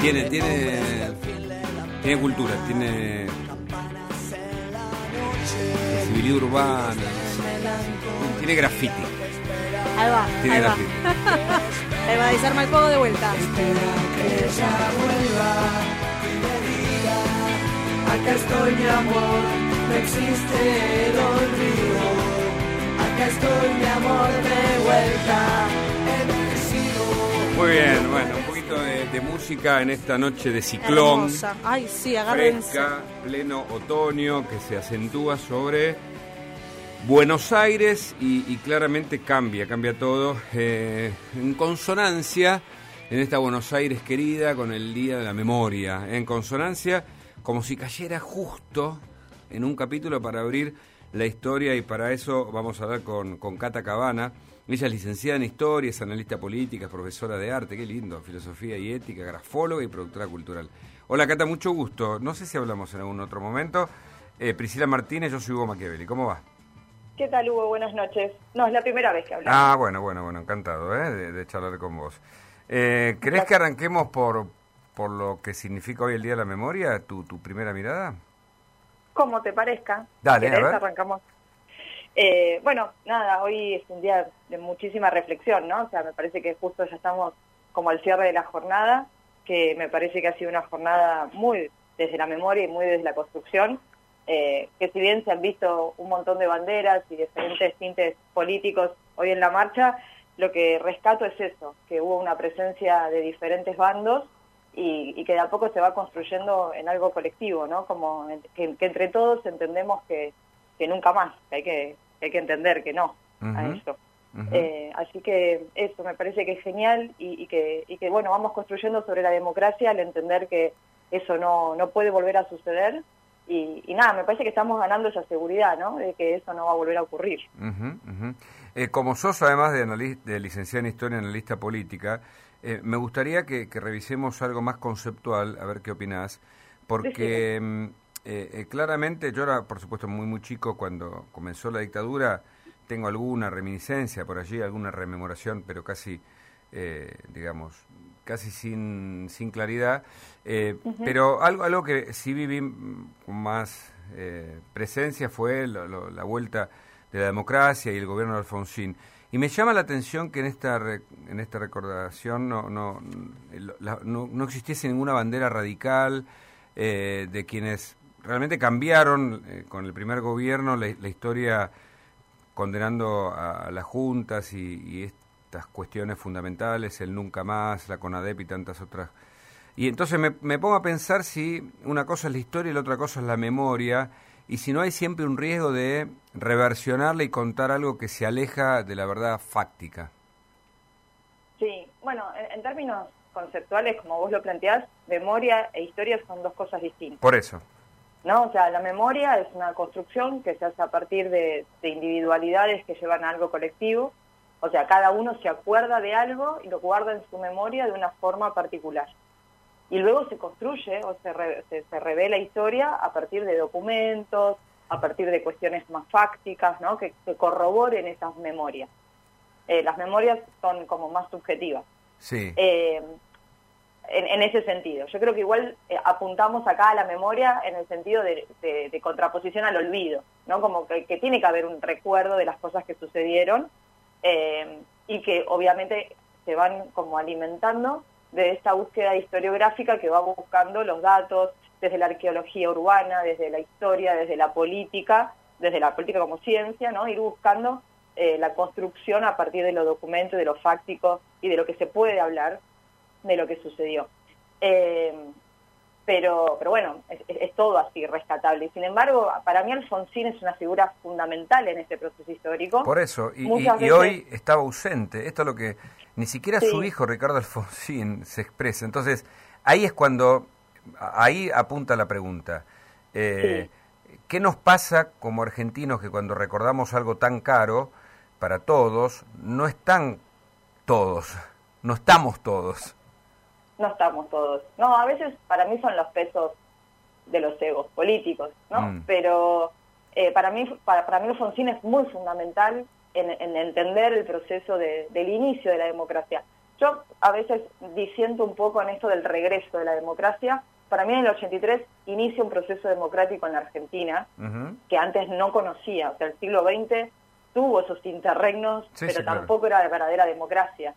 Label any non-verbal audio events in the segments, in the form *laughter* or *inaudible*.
Tiene, tiene, tiene cultura, tiene sensibilidad urbana, tiene graffiti. Ahí va, Tiene ahí va. graffiti. *laughs* ahí va, desarma el fuego de vuelta. Acá estoy mi amor, no existe el olvido. Acá estoy mi amor de vuelta. He vencido. Muy bien, bueno, un poquito de, de música en esta noche de ciclón. Hermosa. Ay, sí, agárrense. fresca, pleno otoño, que se acentúa sobre Buenos Aires y, y claramente cambia, cambia todo eh, en consonancia en esta Buenos Aires querida con el Día de la Memoria, en consonancia como si cayera justo en un capítulo para abrir la historia y para eso vamos a hablar con, con Cata Cabana. Ella es licenciada en Historia, es analista política, es profesora de arte, qué lindo, filosofía y ética, grafóloga y productora cultural. Hola Cata, mucho gusto. No sé si hablamos en algún otro momento. Eh, Priscila Martínez, yo soy Hugo Machiavelli. ¿Cómo va? ¿Qué tal, Hugo? Buenas noches. No, es la primera vez que hablamos. Ah, bueno, bueno, bueno, encantado ¿eh? de, de charlar con vos. Eh, ¿Querés que arranquemos por, por lo que significa hoy el Día de la Memoria, tu, tu primera mirada? Como te parezca. Dale, a ver. Arrancamos. Eh, bueno, nada, hoy es un día de muchísima reflexión, ¿no? O sea, me parece que justo ya estamos como al cierre de la jornada, que me parece que ha sido una jornada muy desde la memoria y muy desde la construcción, eh, que si bien se han visto un montón de banderas y diferentes tintes políticos hoy en la marcha, lo que rescato es eso, que hubo una presencia de diferentes bandos y, y que de a poco se va construyendo en algo colectivo, ¿no? Como que, entre todos entendemos que, que nunca más, que hay que hay que entender que no a eso. Eh, así que eso me parece que es genial y, y que, y que, bueno, vamos construyendo sobre la democracia al entender que eso no, no puede volver a suceder. Y, y nada, me parece que estamos ganando esa seguridad, ¿no? De que eso no va a volver a ocurrir. Eh, como sos, además de, de licenciada en Historia y analista política, eh, me gustaría que, que revisemos algo más conceptual, a ver qué opinás, porque eh, eh, claramente yo era, por supuesto, muy, muy chico cuando comenzó la dictadura, tengo alguna reminiscencia por allí, alguna rememoración, pero casi, eh, digamos, casi sin, sin claridad, eh, pero algo, algo que sí viví mm, con más eh, presencia fue lo- lo- la vuelta de la democracia y el gobierno de Alfonsín. Y me llama la atención que en esta re- en esta recordación no no, la- no, no existiese ninguna bandera radical eh, de quienes realmente cambiaron eh, con el primer gobierno la, la historia condenando a, las juntas y, y estas cuestiones fundamentales, el nunca más, la CONADEP y tantas otras. Y entonces me, me pongo a pensar si una cosa es la historia y la otra cosa es la memoria, y si no hay siempre un riesgo de reversionarla y contar algo que se aleja de la verdad fáctica. Sí, bueno, en, en términos conceptuales, como vos lo planteás, memoria e historia son dos cosas distintas. Por eso. ¿No? O sea, la memoria es una construcción que se hace a partir de, de individualidades que llevan a algo colectivo. O sea, cada uno se acuerda de algo y lo guarda en su memoria de una forma particular. Y luego se construye o se, re- se, se revela historia a partir de documentos, a partir de cuestiones más fácticas, ¿no? Que, que corroboren esas memorias. Eh, las memorias son como más subjetivas. Sí. Eh, en, en ese sentido. Yo creo que igual eh, apuntamos acá a la memoria en el sentido de, contraposición al olvido, ¿no? Como que, que tiene que haber un recuerdo de las cosas que sucedieron eh, y que obviamente se van como alimentando de esta búsqueda historiográfica que va buscando los datos desde la arqueología urbana, desde la historia, desde la política, desde la política como ciencia, ¿no? Ir buscando eh, la construcción a partir de los documentos, de lo fáctico y de lo que se puede hablar de lo que sucedió. Eh, pero, pero bueno, es, es- todo así rescatable. Y sin embargo, para mí Alfonsín es una figura fundamental en este proceso histórico. Por eso, y, hoy estaba ausente. Esto es lo que ni siquiera Sí. su hijo Ricardo Alfonsín se expresa. Entonces, ahí es cuando, ahí apunta la pregunta. Eh, ¿Qué nos pasa como argentinos que cuando recordamos algo tan caro para todos, no están todos, no estamos todos? No estamos todos. No, a veces para mí son los pesos de los egos políticos, ¿no? Mm. Pero eh, para mí para, para mí Alfonsín es muy fundamental en, en entender el proceso de- del inicio de la democracia. yo a veces disiento un poco en esto del regreso de la democracia. Para mí en el 83 inicia un proceso democrático en la Argentina que antes no conocía. O sea, el siglo XX tuvo esos interregnos, pero tampoco era de verdadera democracia,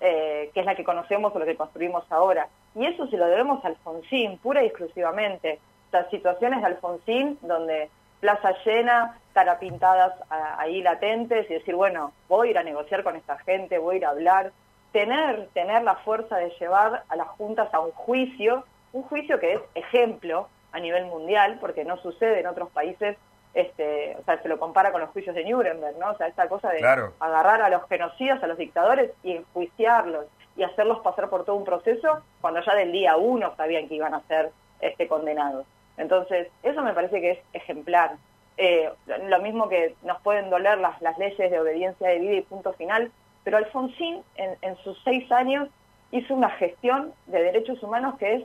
eh, que es la que conocemos o lo que construimos ahora. Y eso se lo debemos a Alfonsín, pura y exclusivamente. Las situaciones de Alfonsín donde plaza llena, cara pintadas ahí latentes y decir, bueno, voy a ir a negociar con esta gente, voy a ir a hablar, tener, tener la fuerza de llevar a las juntas a un juicio, un juicio que es ejemplo a nivel mundial, porque no sucede en otros países, este, o sea, se lo compara con los juicios de Nuremberg, ¿no? O sea, esta cosa de agarrar a los genocidas, a los dictadores y enjuiciarlos y hacerlos pasar por todo un proceso cuando ya del día uno sabían que iban a ser este, condenados. Entonces, eso me parece que es ejemplar. Eh, lo mismo que nos pueden doler las, las leyes de obediencia de vida y punto final, pero Alfonsín en, sus seis años hizo una gestión de derechos humanos que es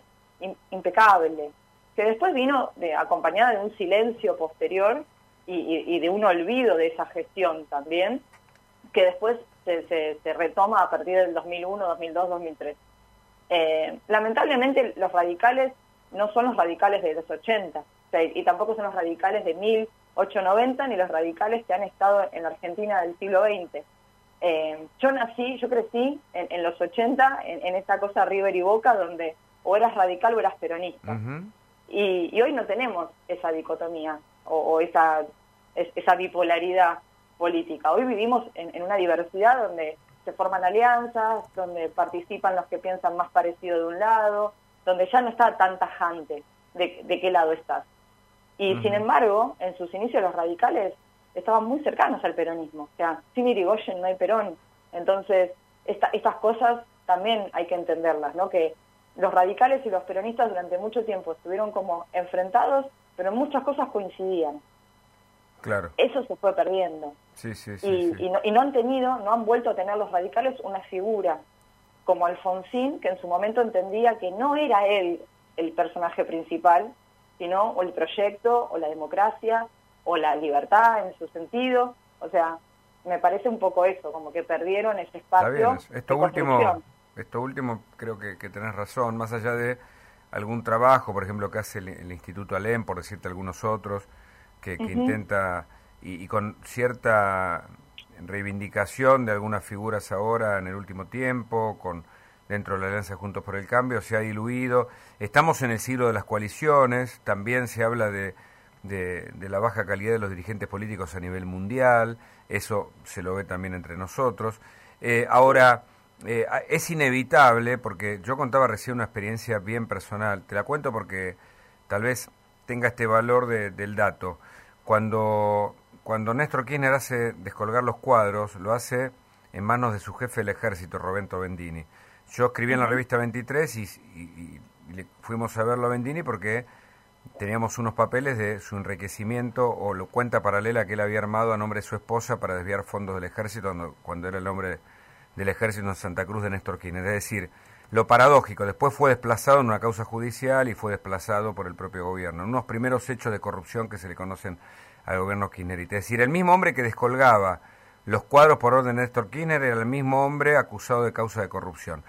impecable, que después vino de, acompañada de un silencio posterior y, de un olvido de esa gestión también, que después se, retoma a partir del 2001, 2002, 2003. lamentablemente los radicales no son los radicales de los 80, y tampoco son los radicales de 1890 ni los radicales que han estado en la Argentina del siglo XX. Eh, yo nací, yo crecí en, los 80 en, esta cosa River y Boca donde o eras radical o eras peronista. Y, hoy no tenemos esa dicotomía o, esa, esa bipolaridad política. Hoy vivimos en, una diversidad donde se forman alianzas, donde participan los que piensan más parecido de un lado, donde ya no está tan tajante de, de qué lado estás. Y sin embargo, en sus inicios los radicales estaban muy cercanos al peronismo. O sea, sin Irigoyen no hay Perón. Entonces, estas cosas también hay que entenderlas, ¿no? Que los radicales y los peronistas durante mucho tiempo estuvieron como enfrentados, pero en muchas cosas coincidían. Claro. Eso se fue perdiendo. Sí, sí, sí, y, no, y no han tenido, no han vuelto a tener los radicales una figura como Alfonsín, que en su momento entendía que no era él el personaje principal, sino o el proyecto o la democracia o la libertad en su sentido. O sea, me parece un poco eso, como que perdieron ese espacio. Esto último, esto último creo que, que, tenés razón, más allá de algún trabajo, por ejemplo, que hace el, Instituto Alem, por decirte algunos otros, que, intenta, y, con cierta reivindicación de algunas figuras ahora en el último tiempo, con dentro de la Alianza Juntos por el Cambio, se ha diluido. Estamos en el siglo de las coaliciones, también se habla de de, la baja calidad de los dirigentes políticos a nivel mundial, eso se lo ve también entre nosotros. Eh, ahora, eh, es inevitable, porque yo contaba recién una experiencia bien personal, te la cuento porque tal vez tenga este valor del dato. Cuando, cuando Néstor Kirchner hace descolgar los cuadros, lo hace en manos de su jefe del ejército, Roberto Bendini. Yo escribí en la revista 23 y, y, y fuimos a verlo a Bendini porque teníamos unos papeles de su enriquecimiento o la cuenta paralela que él había armado a nombre de su esposa para desviar fondos del ejército cuando, era el hombre del ejército en Santa Cruz de Néstor Kirchner. Es decir, lo paradójico, después fue desplazado en una causa judicial y fue desplazado por el propio gobierno, en unos primeros hechos de corrupción que se le conocen al gobierno kirchnerita. Es decir, el mismo hombre que descolgaba los cuadros por orden de Néstor Kirchner era el mismo hombre acusado de causa de corrupción.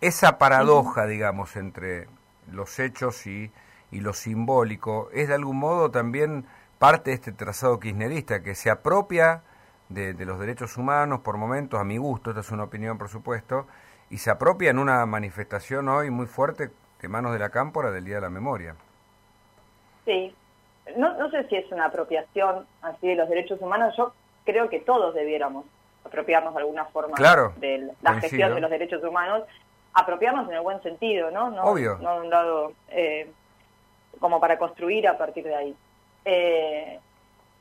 Esa paradoja, digamos, entre los hechos y y lo simbólico es de algún modo también parte de este trazado kirchnerista que se apropia de, los derechos humanos por momentos, a mi gusto, esta es una opinión por supuesto, y se apropia en una manifestación hoy muy fuerte de manos de la cámpora del Día de la Memoria. Sí, no, no sé si es una apropiación así de los derechos humanos, yo creo que todos debiéramos apropiarnos de alguna forma de la gestión de los derechos humanos, apropiarnos en el buen sentido, ¿no? No, Obvio. no un lado eh, como para construir a partir de ahí. Eh,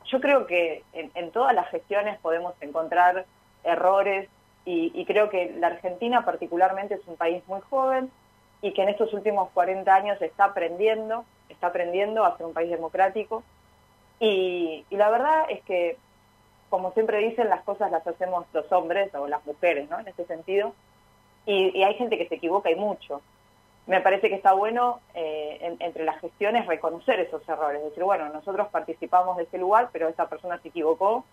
yo creo que en, todas las gestiones podemos encontrar errores y, creo que la Argentina particularmente es un país muy joven y que en estos últimos 40 años está aprendiendo, está aprendiendo a ser un país democrático y, la verdad es que, como siempre dicen, las cosas las hacemos los hombres o las mujeres, ¿no? En ese sentido. Y, y hay gente que se equivoca y mucho me parece que está bueno eh, entre las gestiones reconocer esos errores, decir, bueno, nosotros participamos de ese lugar, pero esa persona se equivocó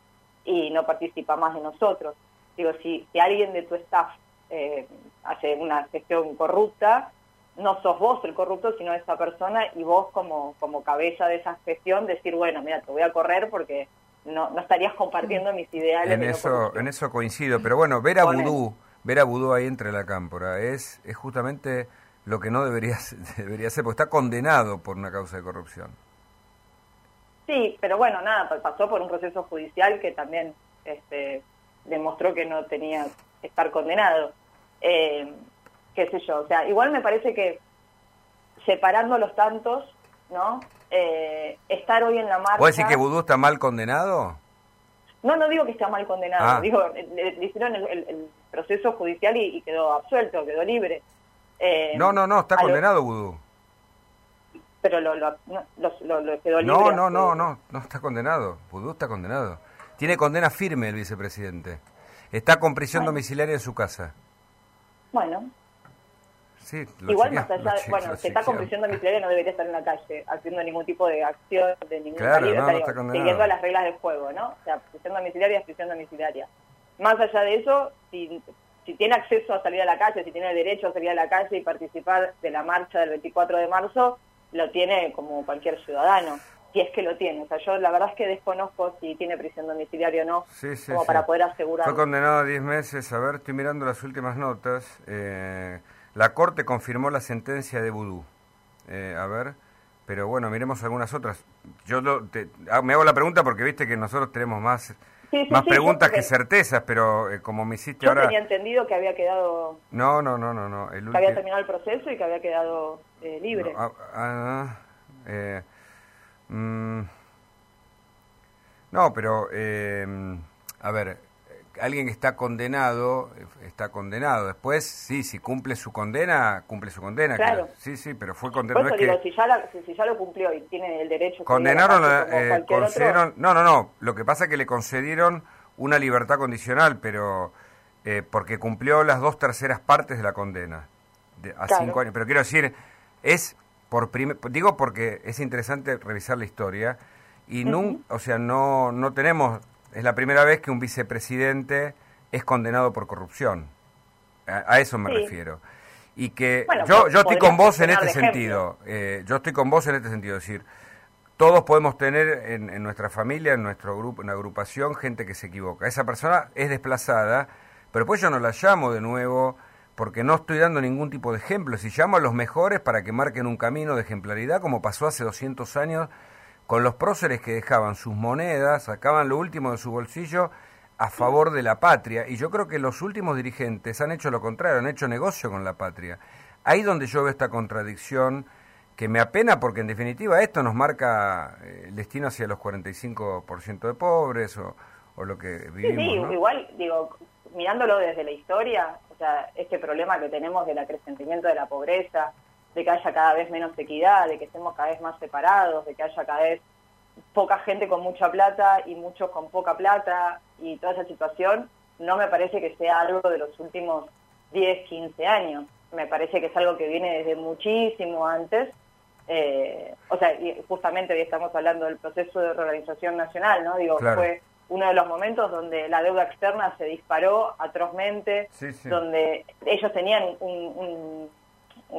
y no participa más de nosotros. Digo, si, si alguien de tu staff eh, hace una gestión corrupta, no sos vos el corrupto, sino esa persona y vos como, como cabeza de esa gestión decir, bueno, mira, te voy a correr porque no, no estarías compartiendo mis ideales. En eso, en eso coincido, pero bueno, ver a Vudú, ver a Vudú ahí entre la cámpora es, es justamente lo que no debería, *laughs* debería ser, porque está condenado por una causa de corrupción. Sí, pero bueno, nada, pasó por un proceso judicial que también este, demostró que no tenía que estar condenado. Eh, qué sé yo, o sea, igual me parece que separando los tantos, ¿no? Eh, estar hoy en la marcha... ¿Puedes decir que Vudú está mal condenado? No, no digo que está mal condenado, ah. digo, le, hicieron el, proceso judicial y, quedó absuelto, quedó libre. Eh, no, no, no, está condenado Vudú. Pero lo, lo, lo, quedó libre. No, no, no, no, no está condenado. Vudú está condenado. Tiene condena firme el vicepresidente. Está con prisión domiciliaria en su casa. Bueno, Igual más allá, de, bueno, si está con prisión domiciliaria no debería estar en la calle haciendo ningún tipo de acción de ningún claro, siguiendo las reglas del juego, ¿no? O sea, prisión domiciliaria es prisión domiciliaria. Más allá de eso, si, si tiene acceso a salir a la calle, si tiene derecho a salir a la calle y participar de la marcha del 24 de marzo, lo tiene como cualquier ciudadano si es que lo tiene. O sea, yo la verdad es que desconozco si tiene prisión domiciliaria o no, como para poder asegurar. Fue condenado a 10 meses. A ver, estoy mirando las últimas notas. Eh, la Corte confirmó la sentencia de Vudú. Eh, a ver, pero bueno, miremos algunas otras. Yo ah, me hago la pregunta porque viste que nosotros tenemos más, más preguntas que certezas, pero eh, como me hiciste ahora... Yo tenía entendido que había quedado... No, no, no, no. no. que había terminado el proceso y que había quedado eh, libre. No, ah, ah, mm, no pero, a ver, alguien que está condenado, está condenado. Después, sí, si cumple su condena, cumple su condena. Claro. Sí, sí, pero fue condenado. si, ya si, ya lo cumplió y tiene el derecho... Condenaron, eh, concedieron... No, no, no. Lo que pasa es que le concedieron una libertad condicional, pero eh, porque cumplió las dos terceras partes de la condena. De, a cinco años. Pero quiero decir, es por digo porque es interesante revisar la historia y no, o sea, no, no tenemos es la primera vez que un vicepresidente es condenado por corrupción. A, eso me refiero. Y que yo, yo estoy con vos en este sentido. Eh, yo estoy con vos en este sentido. Es decir, todos podemos tener en, nuestra familia, en nuestro grupo, en agrupación, gente que se equivoca. Esa persona es desplazada, pero pues yo no la llamo de nuevo porque no estoy dando ningún tipo de ejemplo. Si llamo a los mejores para que marquen un camino de ejemplaridad, como pasó hace 200 años con los próceres que dejaban sus monedas, sacaban lo último de su bolsillo a favor de la patria. Y yo creo que los últimos dirigentes han hecho lo contrario, han hecho negocio con la patria. Ahí donde yo veo esta contradicción que me apena porque en definitiva esto nos marca eh, el destino hacia los 45% de pobres o, o, lo que vivimos. Sí, igual, digo, mirándolo desde la historia, o sea, este problema que tenemos del acrecentamiento de la pobreza, de que haya cada vez menos equidad, de que estemos cada vez más separados, de que haya cada vez poca gente con mucha plata y muchos con poca plata y toda esa situación, no me parece que sea algo de los últimos 10, 15 años. Me parece que es algo que viene desde muchísimo antes. Eh, o sea, justamente hoy estamos hablando del proceso de reorganización nacional, ¿no? Digo, fue uno de los momentos donde la deuda externa se disparó atrozmente, donde ellos tenían un un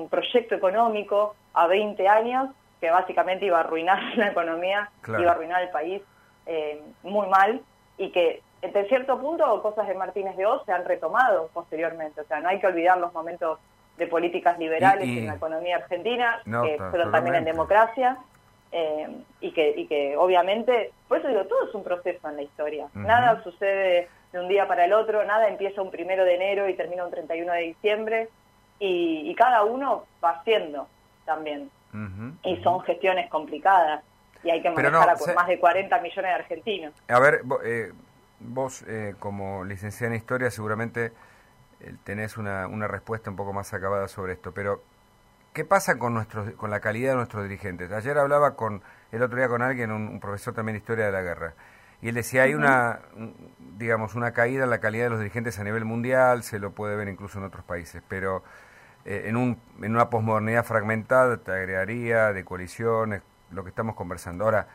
proyecto económico a 20 años que básicamente iba a arruinar *laughs* la economía, iba a arruinar el país eh, muy mal y que entre cierto punto cosas de Martínez de Oz se han retomado posteriormente. O sea, no hay que olvidar los momentos de políticas liberales en la economía argentina, que fueron también en democracia, eh, y, que, y que obviamente, por eso digo, todo es un proceso en la historia. Nada sucede de un día para el otro, nada empieza un primero de enero y termina un 31 de diciembre y, cada uno va haciendo también. y son gestiones complicadas y hay que manejar a más de 40 millones de argentinos. A ver, eh, vos eh, como licenciada en Historia seguramente eh, tenés una, una respuesta un poco más acabada sobre esto, pero ¿qué pasa con, nuestros, con la calidad de nuestros dirigentes? Ayer hablaba con, el otro día con alguien, un, profesor también de Historia de la Guerra, y él decía, hay una, digamos, una caída en la calidad de los dirigentes a nivel mundial, se lo puede ver incluso en otros países, pero eh, en, un, en una posmodernidad fragmentada, te agregaría, de coaliciones, lo que estamos conversando. Ahora,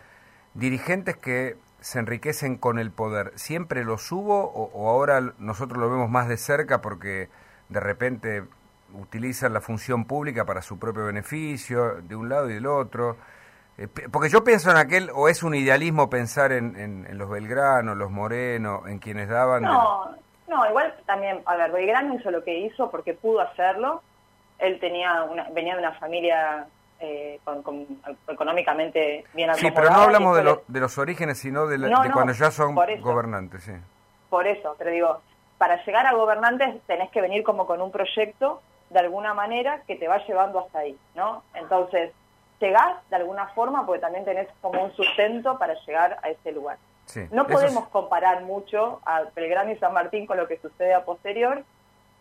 dirigentes que se enriquecen con el poder, ¿siempre los hubo o, ahora nosotros lo vemos más de cerca porque de repente utilizan la función pública para su propio beneficio, de un lado y del otro. Eh, porque yo pienso en aquel, o es un idealismo pensar en, en, los Belgrano, los Moreno, en quienes daban... No, no, igual también, a ver, Belgrano hizo lo que hizo porque pudo hacerlo. Él tenía una, venía de una familia eh, con, económicamente bien acomodada. Sí, pero no hablamos de, de, los orígenes, sino de, cuando ya son gobernantes, sí. Por eso, pero digo, para llegar a gobernantes tenés que venir como con un proyecto de alguna manera que te va llevando hasta ahí, ¿no? Entonces, llegás de alguna forma porque también tenés como un sustento para llegar a ese lugar. no podemos comparar mucho a Belgrano y San Martín con lo que sucede a posterior,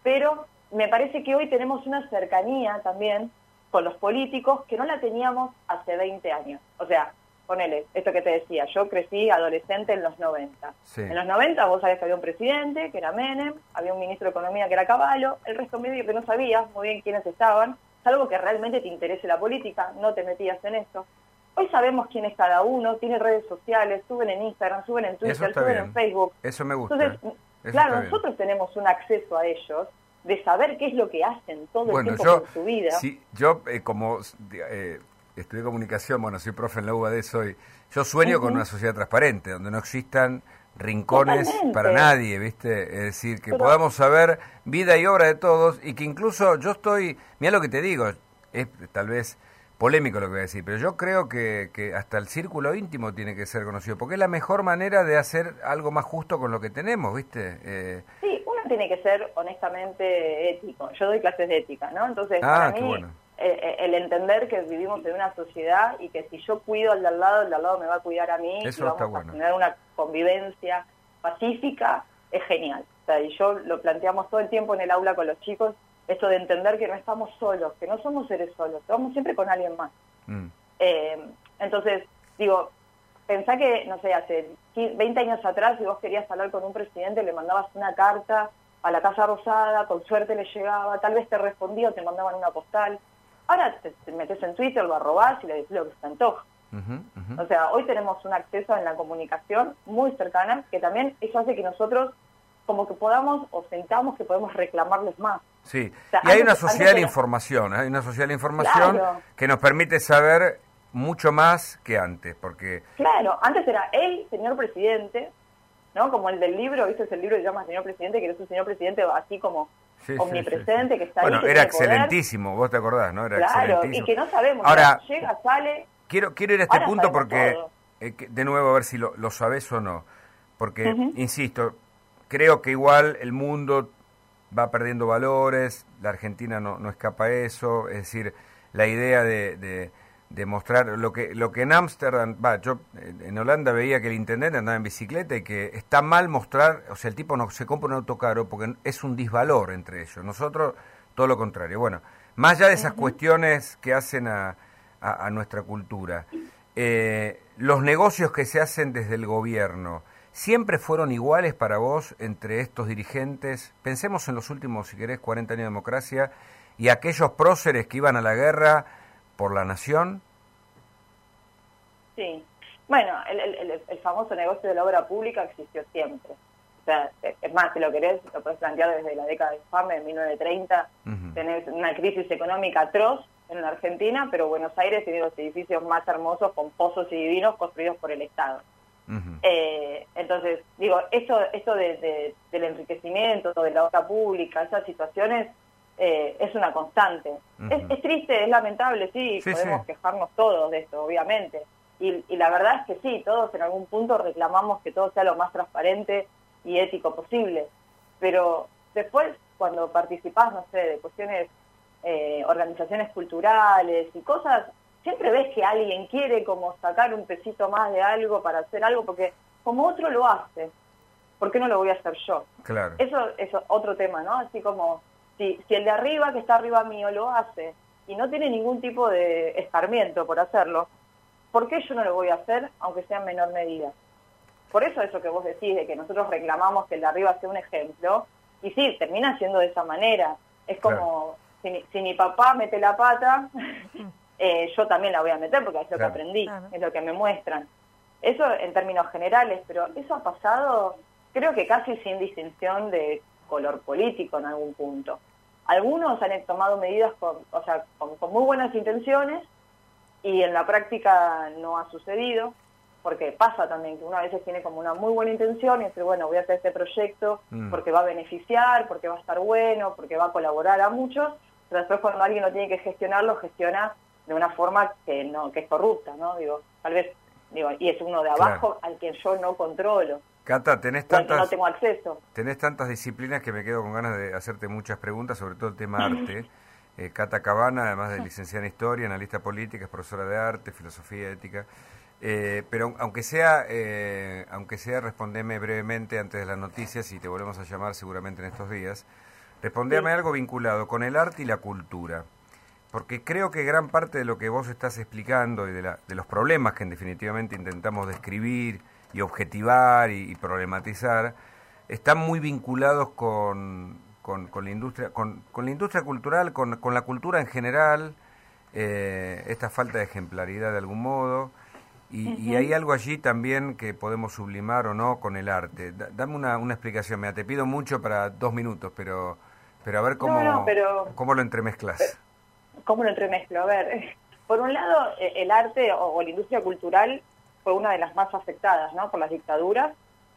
pero me parece que hoy tenemos una cercanía también con los políticos que no la teníamos hace 20 años. O sea, ponele, esto que te decía, yo crecí adolescente en los 90. En los 90 vos sabés que había un presidente, que era Menem, había un ministro de Economía que era Caballo, el resto medio que no sabías muy bien quiénes estaban, salvo que realmente te interese la política, no te metías en eso. Hoy sabemos quién es cada uno, tiene redes sociales, suben en Instagram, suben en Twitter, suben en Facebook. Eso me gusta. Entonces, claro, nosotros tenemos un acceso a ellos de saber qué es lo que hacen todo el tiempo con su vida. Sí, yo eh, como eh, estudié comunicación, bueno, soy profe en la UBAD, soy, yo sueño con una sociedad transparente, donde no existan rincones para nadie, ¿viste? Es decir, que podamos saber vida y obra de todos y que incluso yo estoy, mira lo que te digo, es tal vez polémico lo que voy a decir, pero yo creo que, que hasta el círculo íntimo tiene que ser conocido, porque es la mejor manera de hacer algo más justo con lo que tenemos, ¿viste? Eh, sí, uno tiene que ser honestamente ético. Yo doy clases de ética, ¿no? Entonces, ah, para mí, eh, el entender que vivimos en una sociedad y que si yo cuido al de al lado, el de al lado me va a cuidar a mí y vamos a tener una convivencia pacífica, es genial. O sea, y yo lo planteamos todo el tiempo en el aula con los chicos, esto de entender que no estamos solos, que no somos seres solos, estamos siempre con alguien más. Mm. Eh, entonces, digo, pensá que, no sé, hace 20 años atrás, si vos querías hablar con un presidente, le mandabas una carta a la Casa Rosada, con suerte le llegaba, tal vez te respondía o te mandaban una postal. Ahora te, metes en Twitter, lo arrobás y le decís lo que se te antoja. O sea, hoy tenemos un acceso en la comunicación muy cercana que también eso hace que nosotros como que podamos o sentamos que podemos reclamarles más. Sí, y hay una sociedad de información, hay una sociedad de información que nos permite saber mucho más que antes, porque... Claro, antes era el señor presidente, ¿no? Como el del libro, ¿viste? El libro se llama Señor Presidente, que es un señor presidente así como omnipresente que está bueno, ahí. era excelentísimo, vos te acordás, ¿no? Era claro, y que no sabemos. Ahora, llega, sale. Quiero, quiero ir a este punto porque, eh, de nuevo, a ver si lo, lo sabés o no. Porque, insisto, creo que igual el mundo va perdiendo valores, la Argentina no, no escapa a eso, es decir, la idea de demostrar lo que lo que en Ámsterdam, va, yo en Holanda veía que el intendente andaba en bicicleta y que está mal mostrar, o sea, el tipo no se compra un auto caro porque es un disvalor entre ellos. Nosotros todo lo contrario. Bueno, más allá de esas cuestiones que hacen a, a, nuestra cultura, eh, los negocios que se hacen desde el gobierno, ¿siempre fueron iguales para vos entre estos dirigentes? Pensemos en los últimos, si querés, 40 años de democracia y aquellos próceres que iban a la guerra por la nación? Sí. Bueno, el, el, famoso negocio de la obra pública existió siempre. O sea, es más, si lo querés, lo puedes plantear desde la década de infame, de 1930. Tenés una crisis económica atroz en la Argentina, pero Buenos Aires tiene los edificios más hermosos, pomposos y divinos construidos por el Estado. eh, entonces, digo, esto, esto de, del enriquecimiento, de la obra pública, esas situaciones eh, es una constante. es, triste, es lamentable, sí, podemos quejarnos todos de esto, obviamente. Y, la verdad es que sí, todos en algún punto reclamamos que todo sea lo más transparente y ético posible. Pero después, cuando participás, no sé, de cuestiones, eh, organizaciones culturales y cosas, siempre ves que alguien quiere como sacar un pesito más de algo para hacer algo, porque como otro lo hace, ¿por qué no lo voy a hacer yo? Claro. Eso es otro tema, ¿no? Así como si, si el de arriba, que está arriba mío, lo hace y no tiene ningún tipo de escarmiento por hacerlo, ¿por qué yo no lo voy a hacer, aunque sea en menor medida? Por eso eso que vos decís, de que nosotros reclamamos que el de arriba sea un ejemplo, y sí, termina siendo de esa manera. Es como, si, mi papá mete la pata, *laughs* eh, yo también la voy a meter porque es lo que aprendí, es lo que me muestran. Eso en términos generales, pero eso ha pasado, creo que casi sin distinción de color político en algún punto. algunos han tomado medidas con, o sea, con, muy buenas intenciones y en la práctica no ha sucedido, porque pasa también que uno a veces tiene como una muy buena intención y dice, bueno, voy a hacer este proyecto mm. porque va a beneficiar, porque va a estar bueno, porque va a colaborar a muchos, pero después cuando alguien lo tiene que gestionarlo, gestiona de una forma que no que es corrupta, ¿no? Digo, tal vez, digo, y es uno de abajo al que yo no controlo. Cata, tenés tantas, no tengo acceso. tenés tantas disciplinas que me quedo con ganas de hacerte muchas preguntas, sobre todo el tema arte. *clears throat* Eh, Cata Cabana, además de licenciada en Historia, analista política, es profesora de arte, filosofía, ética. Eh, pero aunque sea, eh, aunque sea, respondeme brevemente antes de las noticias y te volvemos a llamar seguramente en estos días. Respondeme algo vinculado con el arte y la cultura. Porque creo que gran parte de lo que vos estás explicando y de, la, de los problemas que en definitivamente intentamos describir, y objetivar y, problematizar, están muy vinculados con, con, la industria, con, con, la industria cultural, con, con la cultura en general, eh, esta falta de ejemplaridad de algún modo. Y, hay algo allí también que podemos sublimar o no con el arte. dame una, una explicación. Mira, te pido mucho para dos minutos, pero, pero a ver cómo, cómo lo entremezclas. ¿Cómo lo entremezclo? A ver, *laughs* por un lado, e, el arte o la industria cultural fue una de las más afectadas ¿no? por las dictaduras.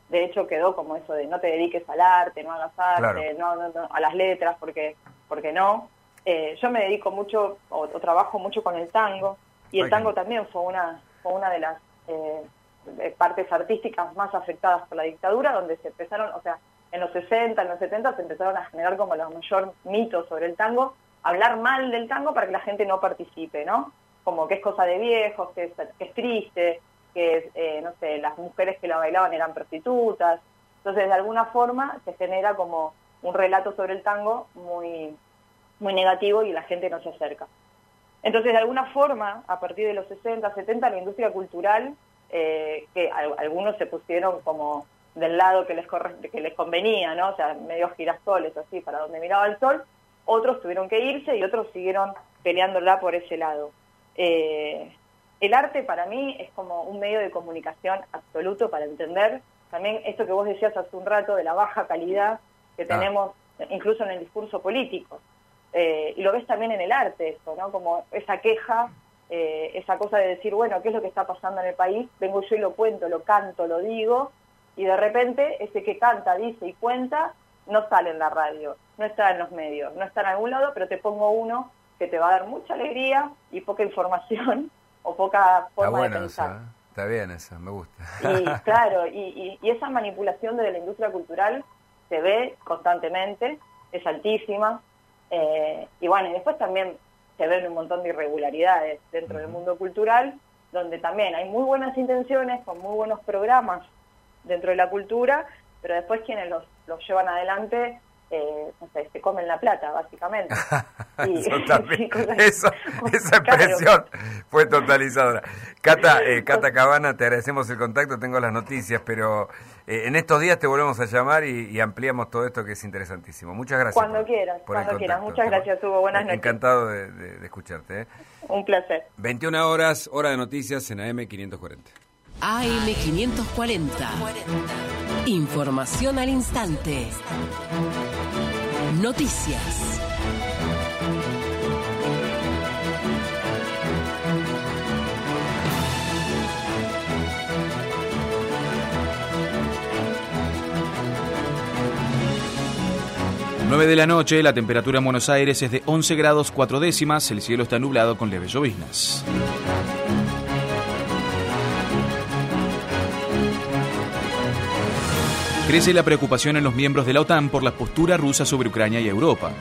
De hecho, quedó como eso de no te dediques al arte, no hagas arte, no, a las letras, porque, porque no. Eh, yo me dedico mucho, o, trabajo mucho con el tango, y el tango también fue una, fue una de las eh, partes artísticas más afectadas por la dictadura, donde se empezaron, o sea, en los 60, en los 70 se empezaron a generar como los mayor mitos sobre el tango, hablar mal del tango para que la gente no participe, ¿no? Como que es cosa de viejos, que que es triste, que, eh, no sé, las mujeres que la bailaban eran prostitutas. Entonces, de alguna forma, se genera como un relato sobre el tango muy, muy negativo y la gente no se acerca. Entonces, de alguna forma, a partir de los 60, 70, la industria cultural, eh, que algunos se pusieron como del lado que les, que les convenía, ¿no? O sea, medio girasoles, así, para donde miraba el sol, otros tuvieron que irse y otros siguieron peleándola por ese lado. Eh, el arte para mí es como un medio de comunicación absoluto para entender también esto que vos decías hace un rato de la baja calidad que tenemos incluso en el discurso político. Eh, y lo ves también en el arte eso, ¿no? Como esa queja, eh, esa cosa de decir, bueno, ¿qué es lo que está pasando en el país? Vengo yo y lo cuento, lo canto, lo digo, y de repente ese que canta, dice y cuenta no sale en la radio, no está en los medios, no está en algún lado, pero te pongo uno que te va a dar mucha alegría y poca información o poca forma de pensar. ¿eh? Está bien eso, me gusta. Y *laughs* claro, y, esa manipulación de la industria cultural se ve constantemente, es altísima, eh, y bueno, y después también se ven un montón de irregularidades dentro del mundo cultural, donde también hay muy buenas intenciones, con muy buenos programas dentro de la cultura, pero después quienes los, los llevan adelante eh, no sé, se comen la plata, básicamente. *laughs* *laughs* esa *laughs* expresión fue totalizadora. Cata, eh, Cata Cabana, te agradecemos el contacto, tengo las noticias, pero eh, en estos días te volvemos a llamar y, ampliamos todo esto que es interesantísimo. Muchas gracias. Cuando quieras, cuando quieras. Muchas gracias, Hugo. Buenas noches. Encantado de, escucharte. Un placer. 21 horas, hora de noticias en AM 540. AM 540. Información al instante. Noticias. Nueve de la noche, la temperatura en Buenos Aires es de 11 grados 4 décimas, el cielo está nublado con leves lloviznas. Crece la preocupación en los miembros de la OTAN por la postura rusa sobre Ucrania y Europa.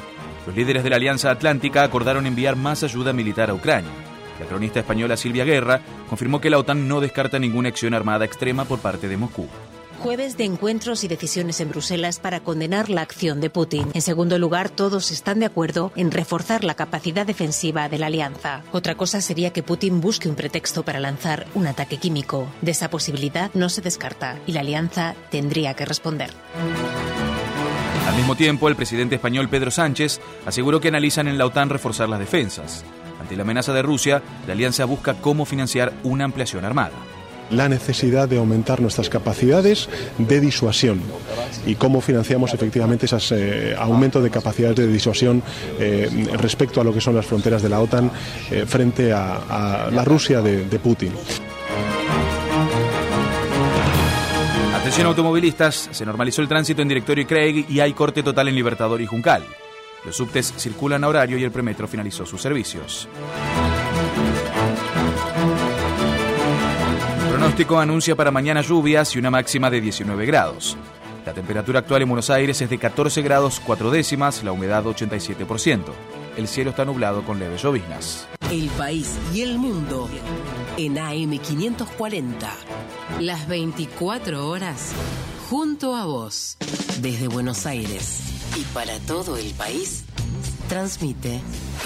Los líderes de la Alianza Atlántica acordaron enviar más ayuda militar a Ucrania. La cronista española Silvia Guerra confirmó que la OTAN no descarta ninguna acción armada extrema por parte de Moscú. Jueves de encuentros y decisiones en Bruselas para condenar la acción de Putin. En segundo lugar, todos están de acuerdo en reforzar la capacidad defensiva de la alianza. Otra cosa sería que Putin busque un pretexto para lanzar un ataque químico. De esa posibilidad no se descarta y la alianza tendría que responder. Al mismo tiempo, el presidente español Pedro Sánchez aseguró que analizan en la OTAN reforzar las defensas. Ante la amenaza de Rusia, la alianza busca cómo financiar una ampliación armada. La necesidad de aumentar nuestras capacidades de disuasión y cómo financiamos efectivamente ese aumento de capacidades de disuasión respecto a lo que son las fronteras de la OTAN frente a, la Rusia de, de Putin. Atención automovilistas, se normalizó el tránsito en Directorio y Craig y hay corte total en Libertador y Juncal. Los subtes circulan a horario y el premetro finalizó sus servicios. Pronóstico anuncia para mañana lluvias y una máxima de 19 grados. La temperatura actual en Buenos Aires es de 14 grados 4 décimas, la humedad 87%. El cielo está nublado con leves lloviznas. El país y el mundo en AM540. Las 24 horas junto a vos. Desde Buenos Aires y para todo el país. Transmite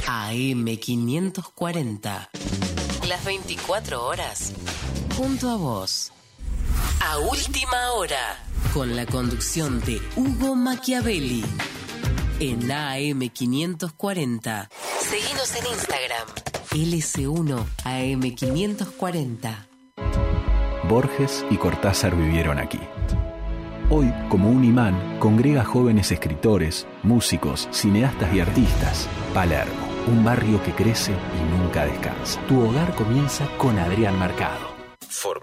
AM540. Las 24 horas junto a vos. A última hora. Con la conducción de Hugo Machiavelli. En AM540. Seguinos en Instagram. LS1 AM540. Borges y Cortázar vivieron aquí. Hoy, como un imán, congrega jóvenes escritores, músicos, cineastas y artistas. Palermo, un barrio que crece y nunca descansa. Tu hogar comienza con Adrián Marcado. Forma.